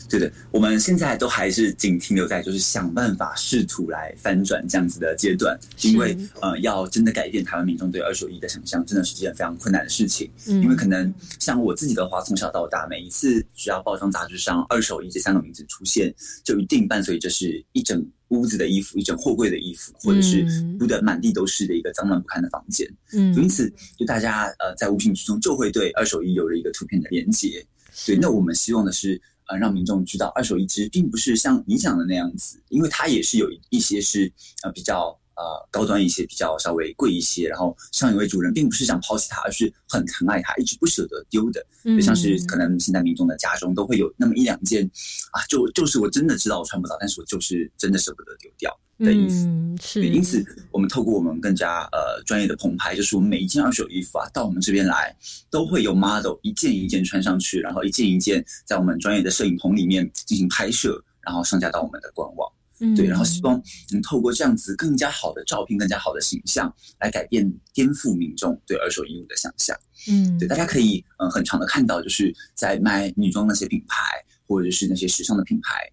对的，我们现在都还是仅停留在就是想办法试图来翻转这样子的阶段，因为呃，要真的改变台湾民众对二手衣的想象，真的是件非常困难的事情。嗯因为可能像我自己的话，从小到大，每一次只要包装杂志上“二手衣”这三个名字出现，就一定伴随着是一整屋子的衣服，一整货柜的衣服，或者是嗯铺的满地都是的一个脏乱不堪的房间。嗯因此就大家呃在无形之中就会对二手衣有了一个图片的连接。对，那我们希望的是呃让民众知道，二手衣其实并不是像你讲的那样子，因为它也是有一些是呃比较。呃，高端一些，比较稍微贵一些，然后上一位主人并不是想抛弃它，而是很疼爱它，一直不舍得丢的。嗯就像是可能现在民众的家中都会有那么一两件啊，就就是我真的知道我穿不到，但是我就是真的舍不得丢掉的意思。嗯，是对，因此我们透过我们更加呃专业的棚拍，就是我们每一件二手衣服啊，到我们这边来，都会有 model 一件一件穿上去，然后一件一件在我们专业的摄影棚里面进行拍摄，然后上架到我们的官网。嗯对，然后希望能透过这样子更加好的照片、更加好的形象，来改变、颠覆民众对二手衣物的想象。嗯对，大家可以嗯很常的看到，就是在卖女装那些品牌，或者是那些时尚的品牌，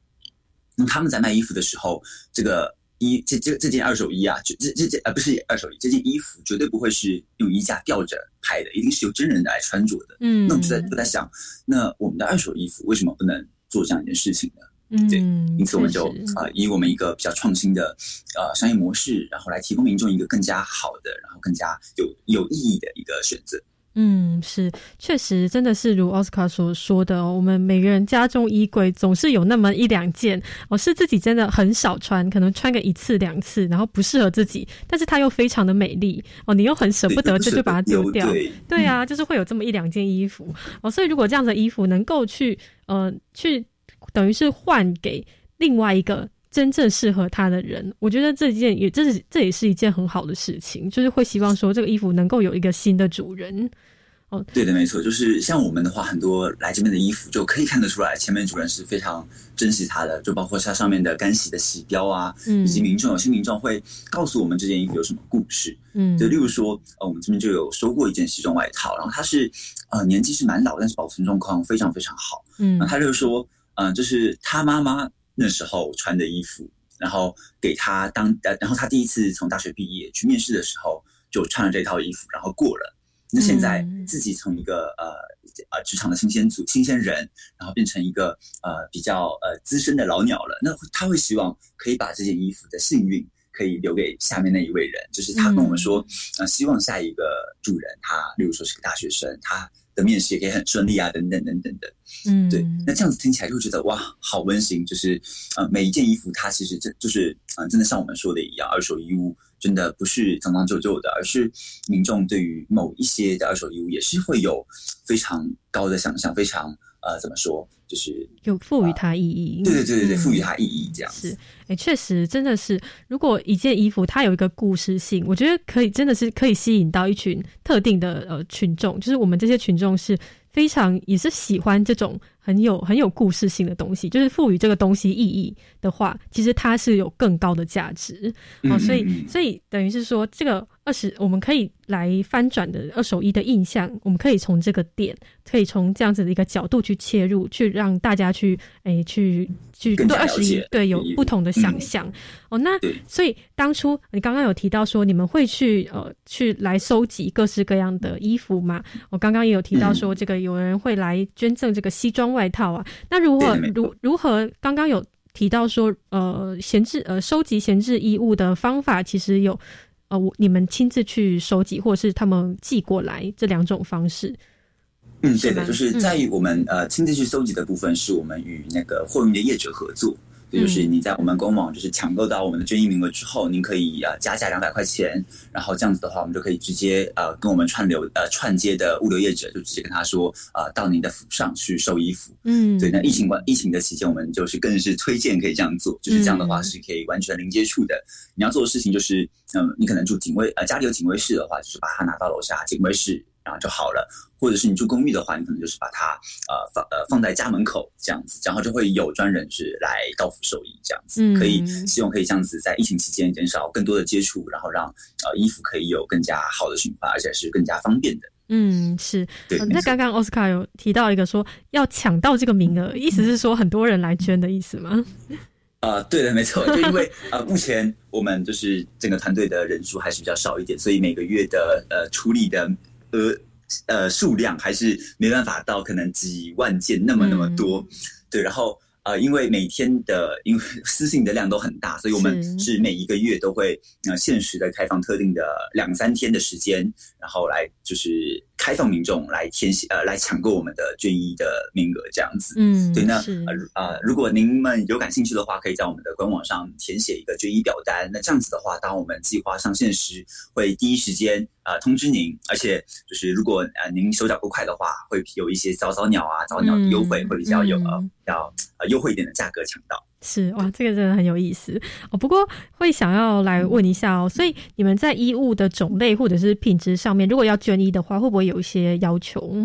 那么他们在卖衣服的时候，这个衣这这这件二手衣啊，就这这件呃不是二手衣，这件衣服绝对不会是用衣架吊着拍的，一定是由真人来穿着的。嗯那我就在就在想，那我们的二手衣服为什么不能做这样一件事情呢？嗯，因此，我们就确实呃以我们一个比较创新的呃商业模式，然后来提供民众一个更加好的，然后更加有有意义的一个选择。嗯，是，确实，真的是如奥斯卡所说的哦，我们每个人家中衣柜总是有那么一两件哦，是自己真的很少穿，可能穿个一次两次，然后不适合自己，但是它又非常的美丽哦，你又很舍不得，对这就把它丢掉。对对啊，就是会有这么一两件衣服哦，所以如果这样的衣服能够去呃去等于是换给另外一个真正适合他的人，我觉得这件也这是这也是一件很好的事情，就是会希望说这个衣服能够有一个新的主人。哦，对的，没错，就是像我们的话，很多来这边的衣服就可以看得出来，前面主人是非常珍惜它的，就包括它上面的干洗的洗标啊，嗯。以及民众有些民众会告诉我们这件衣服有什么故事，嗯。就例如说，呃，我们这边就有收过一件西装外套，然后它是呃年纪是蛮老，但是保存状况非常非常好，嗯。那他就说，嗯、就是他妈妈那时候穿的衣服，然后给他当，呃，然后他第一次从大学毕业去面试的时候，就穿了这套衣服，然后过了。那现在嗯。自己从一个呃呃职场的新鲜组新鲜人，然后变成一个呃比较呃资深的老鸟了，那他会希望可以把这件衣服的幸运可以留给下面那一位人，就是他跟我们说，呃，希望下一个主人他，例如说是个大学生，他的面试也可以很顺利啊，等等等等的。嗯，对，那这样子听起来就会觉得哇，好温馨。就是呃，每一件衣服它其实真就是呃，真的像我们说的一样，二手衣物真的不是脏脏旧旧的，而是民众对于某一些的二手衣物也是会有非常高的想象，非常呃怎么说，就是有赋予它意义。对对对对对，嗯赋予它意义这样子。是，哎，确实真的是，如果一件衣服它有一个故事性，我觉得可以，真的是可以吸引到一群特定的呃群众，就是我们这些群众是非常也是喜欢这种很有很有故事性的东西，就是赋予这个东西意义的话，其实它是有更高的价值。哦，嗯所以所以等于是说，这个二十我们可以来翻转的二手衣的印象，我们可以从这个点，可以从这样子的一个角度去切入，去让大家去诶去去对二十一对有不同的想嗯象、哦。那所以当初你刚刚有提到说你们会去呃去来收集各式各样的衣服嘛？我刚刚也有提到说这个有人会来捐赠这个西装外套啊。那如何对没错如如何刚刚有提到说呃闲置呃收集闲置衣物的方法，其实有呃我你们亲自去收集，或者是他们寄过来这两种方式。嗯，对的，就是在于我们、呃亲自去收集的部分，是我们与那个货运的业者合作。也就是你在我们官网就是抢购到我们的捐衣名额之后，您可以呃加价两百块钱，然后这样子的话，我们就可以直接呃跟我们串流呃串接的物流业者就直接跟他说呃到您的府上去收衣服。嗯对，那疫情关疫情的期间，我们就是更是推荐可以这样做，就是这样的话嗯是可以完全零接触的。你要做的事情就是，嗯，你可能住警卫呃家里有警卫室的话，就是把它拿到楼下警卫室，然后就好了。或者是你住公寓的话，你可能就是把它呃放呃放在家门口这样子，然后就会有专人是来到府收衣这样子，嗯可以希望可以这样子在疫情期间减少更多的接触，然后让呃衣服可以有更加好的循环，而且是更加方便的。嗯，是。那刚刚奥斯卡有提到一个说要抢到这个名额，意思是说很多人来捐的意思吗？呃，对的，没错，就因为呃，目前我们就是整个团队的人数还是比较少一点，所以每个月的呃处理的额呃数量还是没办法到可能几万件那么那么多，对，然后。呃，因为每天的因为 (laughs) 私信的量都很大，所以我们是是每一个月都会呃限时的开放特定的两三天的时间，然后来就是开放民众来填写呃来抢购我们的捐衣的名额这样子。嗯对，那呃如呃，如果您们有感兴趣的话，可以在我们的官网上填写一个捐衣表单。那这样子的话，当我们计划上线时，会第一时间呃通知您，而且就是如果呃您手脚够快的话，会有一些早早鸟啊、早鸟的优惠，嗯会比较有呃嗯比较呃优惠一点的价格抢到。是哇，这个真的很有意思哦。不过会想要来问一下哦，所以你们在衣物的种类或者是品质上面，如果要捐衣的话，会不会有一些要求？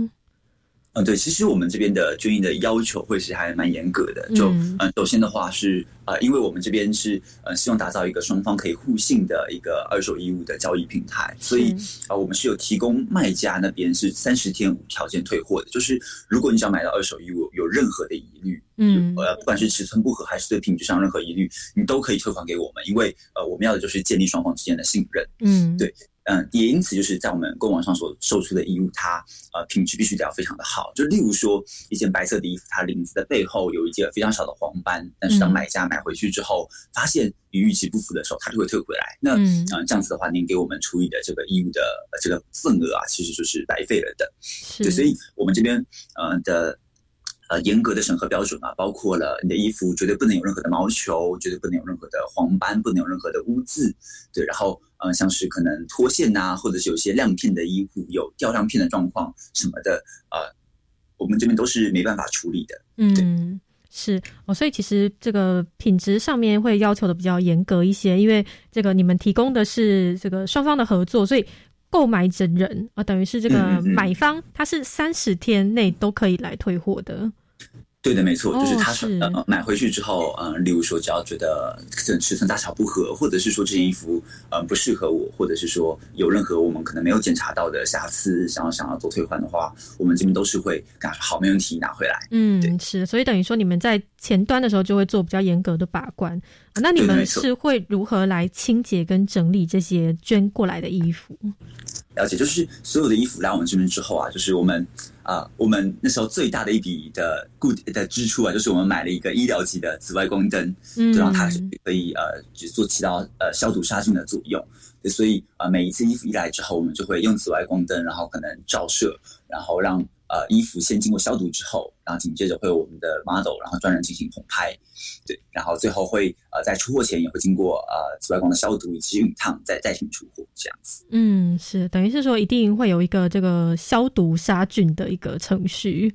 嗯，对，其实我们这边的捐衣的要求会是还蛮严格的。就嗯呃，首先的话是呃，因为我们这边是呃，希望打造一个双方可以互信的一个二手衣物的交易平台，所以呃，我们是有提供卖家那边是三十天无条件退货的。就是如果你想买到二手衣物有任何的疑虑，嗯呃，不管是尺寸不合还是对品质上任何疑虑，你都可以退还给我们，因为呃，我们要的就是建立双方之间的信任。嗯，对，嗯，也因此就是在我们官网上所售出的衣物，它呃品质必须得要非常的好。就例如说一件白色的衣服，它领子的背后有一件非常小的黄斑，但是当嗯买家买回去之后，发现与预期不符的时候，他就会退回来。那嗯呃这样子的话，您给我们处理的这个衣物的、呃、这个份额啊，其实就是白费了的。对，所以我们这边呃的。呃，严格的审核标准啊，包括了你的衣服绝对不能有任何的毛球，绝对不能有任何的黄斑，不能有任何的污渍，对，然后呃，像是可能脱线呐、或者是有些亮片的衣服有掉亮片的状况什么的，呃，我们这边都是没办法处理的。嗯，是哦，所以其实这个品质上面会要求的比较严格一些，因为这个你们提供的是这个双方的合作，所以购买整人啊，等于是这个买方，他是三十天内都可以来退货的。对的，没错，哦就是他是呃买回去之后，嗯、例如说只要觉得可能尺寸大小不合，或者是说这件衣服嗯、不适合我，或者是说有任何我们可能没有检查到的瑕疵，想要想要做退换的话，我们这边都是会跟他说好，没问题，拿回来。嗯，是，所以等于说你们在前端的时候就会做比较严格的把关。啊那你们是会如何来清洁跟整理这些捐过来的衣服？了解，就是所有的衣服来我们这边之后啊，就是我们啊、我们那时候最大的一笔的固的支出啊，就是我们买了一个医疗级的紫外光灯，嗯对，然后它可以呃，只做起到呃消毒杀菌的作用。所以呃每一次衣服一来之后，我们就会用紫外光灯，然后可能照射，然后让呃衣服先经过消毒之后，然后紧接着会有我们的 model，然后专人进行棚拍，对，然后最后会呃在出货前也会经过呃紫外光的消毒以及熨烫，再再行出货这样子。嗯，是，等于是说一定会有一个这个消毒杀菌的一个程序。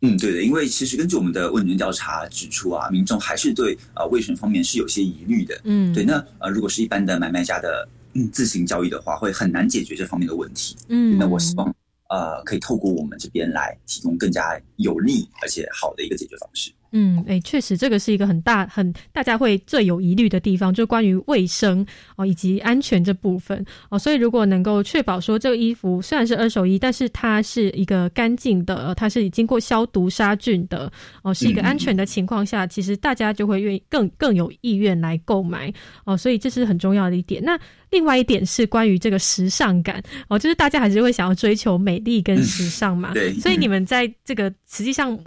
嗯，对的，因为其实根据我们的问卷调查指出啊，民众还是对呃卫生方面是有些疑虑的。嗯对，那呃如果是一般的买卖家的嗯自行交易的话，会很难解决这方面的问题。嗯那我希望呃可以透过我们这边来提供更加有利而且好的一个解决方式。嗯，哎，确实，这个是一个很大、很大家会最有疑虑的地方，就关于卫生哦以及安全这部分哦。所以，如果能够确保说这个衣服虽然是二手衣，但是它是一个干净的，呃它是经过消毒杀菌的哦，是一个安全的情况下，其实大家就会愿意更更有意愿来购买哦。所以这是很重要的一点。那另外一点是关于这个时尚感哦，就是大家还是会想要追求美丽跟时尚嘛。对所以你们在这个实际上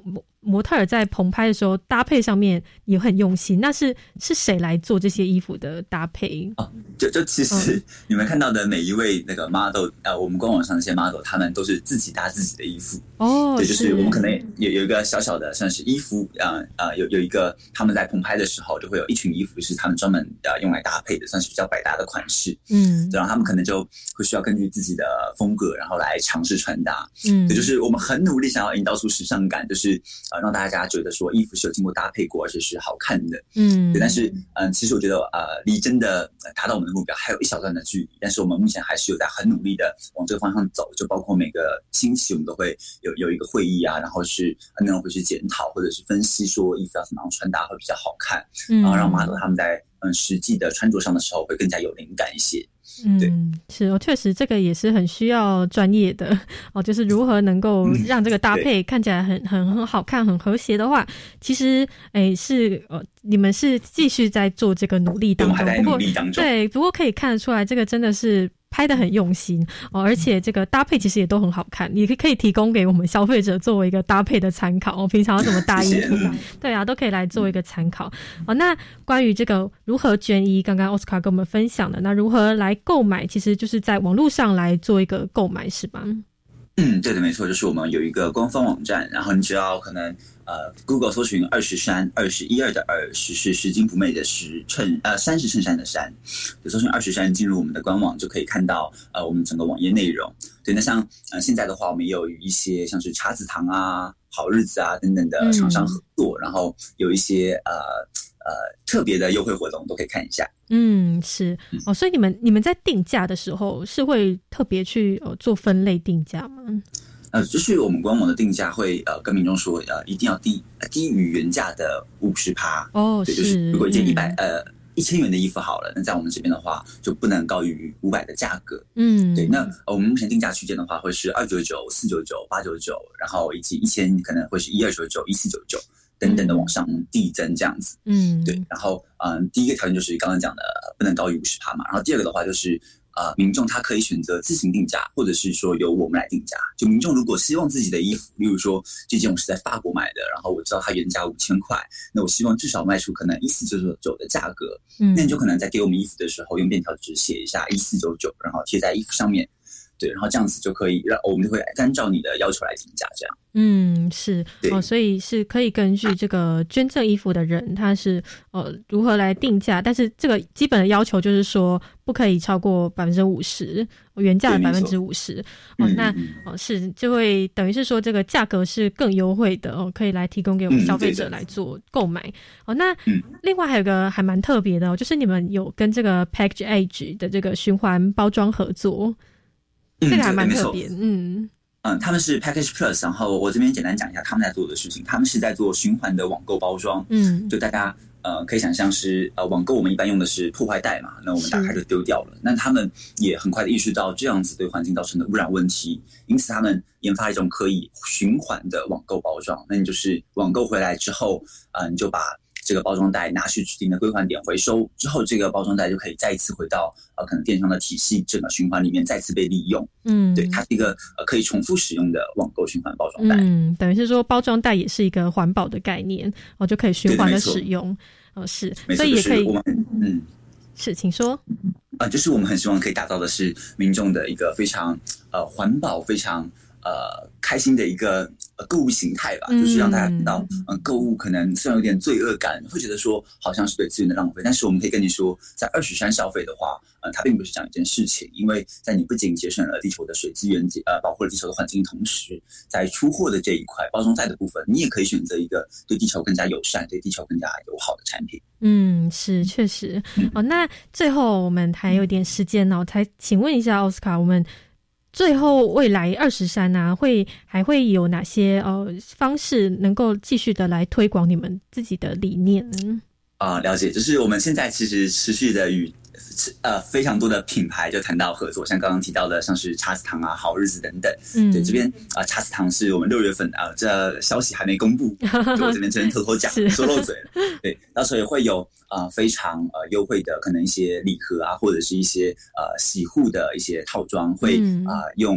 模模特儿在棚拍的时候搭配上面也很用心。那是是谁来做这些衣服的搭配？哦就就其实你们看到的每一位那个 model，呃，我们官网上那些 model，他们都是自己搭自己的衣服。哦对，就是我们可能有有一个小小的算是衣服，呃呃，有有一个他们在棚拍的时候，就会有一群衣服是他们专门呃用来搭配的，算是比较百搭的款式。嗯对然后他们可能就会需要根据自己的风格，然后来尝试穿搭。嗯对，就是我们很努力想要营造出时尚感，就是呃让大家觉得说衣服是有经过搭配过，而且是好看的。嗯对，但是嗯、呃其实我觉得呃离真的呃达到我们的目标还有一小段的距离，但是我们目前还是有在很努力的往这个方向走，就包括每个星期我们都会有有一个会议啊，然后是呃内容会去检讨或者是分析说衣服要怎么样穿搭会比较好看，嗯然后让 model 他们在嗯实际的穿着上的时候会更加有灵感一些。嗯，是哦，确实这个也是很需要专业的 (laughs) 哦，就是如何能够嗯让这个搭配看起来很很很好看、很和谐的话，其实诶是呃，你们是继续在做这个努力当中，不过对，不过可以看得出来，这个真的是。拍的很用心哦，而且这个搭配其实也都很好看，也可以可以提供给我们消费者作为一个搭配的参考。哦，平常要怎么搭衣服 (laughs) 对啊，都可以来做一个参考。哦，那关于这个如何捐衣，刚刚奥斯卡跟我们分享的，那如何来购买，其实就是在网络上来做一个购买，是吧？嗯，对的，没错，就是我们有一个官方网站，然后你只要可能呃，Google 搜寻二十山，二十一二的二，十是拾金不昧的拾，衬呃三十衬衫的衫，就搜寻二十山，进入我们的官网就可以看到呃我们整个网页内容。对，那像呃现在的话，我们也有一些像是茶子堂啊、好日子啊等等的厂商合作，然后有一些呃呃特别的优惠活动都可以看一下。嗯，是哦，所以你们你们在定价的时候是会特别去呃做分类定价吗？呃，就是我们官网的定价会呃跟民众说，呃一定要低呃低于原价的五十趴。哦，对，就是如果一件嗯一百、呃一千元的衣服好了，那在我们这边的话就不能高于五百的价格。嗯，对，那呃我们目前定价区间的话会是二九九、四九九、八九九，然后以及一千可能会是一二九九、一四九九等等的往上递增这样子。嗯，对，然后嗯，第一个条件就是刚刚讲的呃不能高于五十趴嘛，然后第二个的话就是呃，民众他可以选择自行定价，或者是说由我们来定价。就民众如果希望自己的衣服，例如说这件我是在法国买的，然后我知道它原价五千块，那我希望至少卖出可能一四九九九的价格，嗯那你就可能在给我们衣服的时候用便条纸写一下一四九九，然后贴在衣服上面。对，然后这样子就可以让我们就会按照你的要求来定价，这样。嗯，是哦，所以是可以根据这个捐赠衣服的人，他是呃如何来定价，但是这个基本的要求就是说不可以超过百分之五十，原价的百分之五十。哦嗯，那嗯哦是就会等于是说这个价格是更优惠的哦，可以来提供给我们嗯消费者来做购买。哦，那嗯另外还有个还蛮特别的哦，就是你们有跟这个 Package Age 的这个循环包装合作。嗯这个还蛮对没错特别，嗯嗯，他们是 Package Plus，然后我这边简单讲一下他们在做的事情。他们是在做循环的网购包装，嗯就大家呃可以想象是呃网购我们一般用的是破坏袋嘛，那我们打开就丢掉了。那他们也很快的意识到这样子对环境造成的污染问题，因此他们研发了一种可以循环的网购包装。那你就是网购回来之后，呃，你就把这个包装袋拿去指定的归还点回收之后，这个包装袋就可以再一次回到呃可能电商的体系整个循环里面再次被利用。嗯，对，它是一个呃可以重复使用的网购循环包装袋。嗯，等于是说包装袋也是一个环保的概念，哦，就可以循环的使用，哦是，所以也可以嗯是，请说，呃，就是我们很希望可以打造的是民众的一个非常呃环保、非常呃开心的一个呃购物形态吧，就是让大家知道，嗯、购物可能虽然有点罪恶感，会觉得说好像是对资源的浪费，但是我们可以跟你说，在二十山消费的话，呃，它并不是这样一件事情，因为在你不仅节省了地球的水资源，呃，保护了地球的环境，同时在出货的这一块包装袋的部分，你也可以选择一个对地球更加友善、对地球更加友好的产品。嗯，是确实哦。那最后我们还有点时间哦，才请问一下奥斯卡，我们最后未来二十三呢，会还会有哪些呃方式能够继续的来推广你们自己的理念呢？啊、了解，就是我们现在其实持续的与呃非常多的品牌就谈到合作，像刚刚提到的，像是茶子堂啊、好日子等等。嗯对，这边啊、茶子堂是我们六月份啊、这消息还没公布，(laughs) 就我这边这边偷偷讲，说漏嘴了。对，到时候也会有啊、非常呃优惠的，可能一些礼盒啊，或者是一些呃洗护的一些套装，会嗯啊、用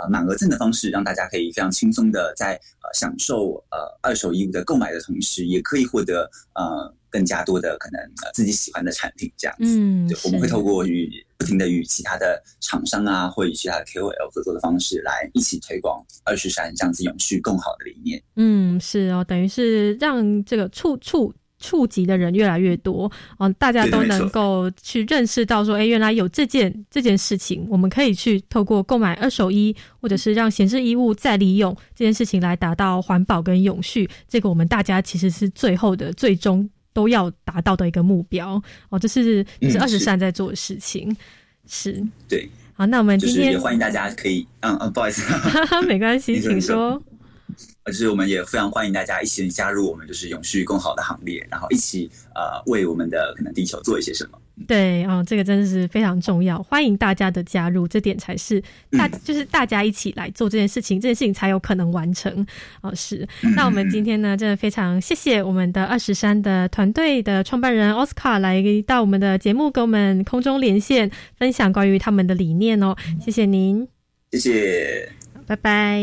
呃满额赠的方式，让大家可以非常轻松的在呃享受呃二手衣物的购买的同时，也可以获得呃更加多的可能呃自己喜欢的产品这样子。嗯，我们会透过与不停的与其他的厂商啊，或与其他的 KOL 合作的方式，来一起推广二十三这样子永续更好的理念。嗯，是哦，等于是让这个触触触及的人越来越多哦，大家都能够去认识到说，哎，原来有这件这件事情，我们可以去透过购买二手衣，或者是让闲置衣物再利用这件事情来达到环保跟永续。这个我们大家其实是最后的最终都要达到的一个目标。哦，这是这是嗯二十是。三在做的事情，是。对，好，那我们就是今天也欢迎大家可以，嗯嗯，不好意思，(laughs) 没关系，(laughs) 请说。呃就是我们也非常欢迎大家一起加入我们就是永续更好的行列，然后一起呃为我们的可能地球做一些什么。对哦，这个真的是非常重要，欢迎大家的加入，这点才是大、嗯就是大家一起来做这件事情，这件事情才有可能完成哦。是，那我们今天呢，真的非常谢谢我们的二十三的团队的创办人奥斯卡来到我们的节目，跟我们空中连线，分享关于他们的理念哦。谢谢您，谢谢，拜拜。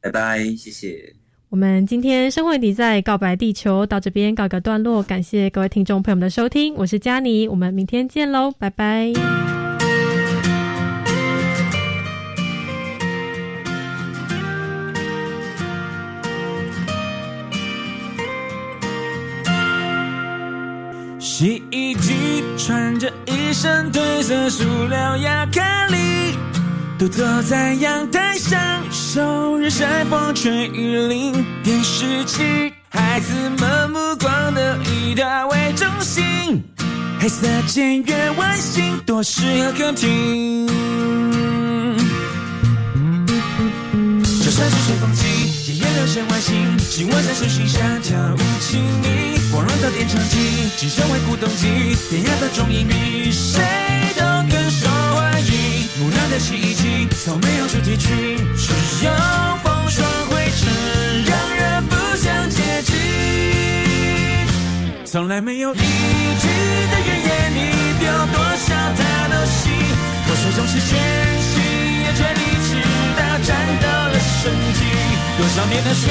拜拜，谢谢。我们今天生活底在告白地球到这边告个段落，感谢各位听众朋友们的收听，我是佳妮，我们明天见喽，拜拜。洗衣机穿着一身褪色塑料亚克力，独坐在阳台享受日晒风吹雨淋。电视机，孩子们目光都以它为中心，黑色简约外形多适合客厅。就算是吹风机，也也流线外形，紧握在手心下跳舞亲密。光荣的电唱机，机身为古董机，典雅的中音比谁都更。木讷的洗衣机，从没有主题曲，只有风霜灰尘，让人不想接近。从来没有一句的怨言，你丢多少他都信，多少总是全心，也全力直到战斗了生机，多少年的学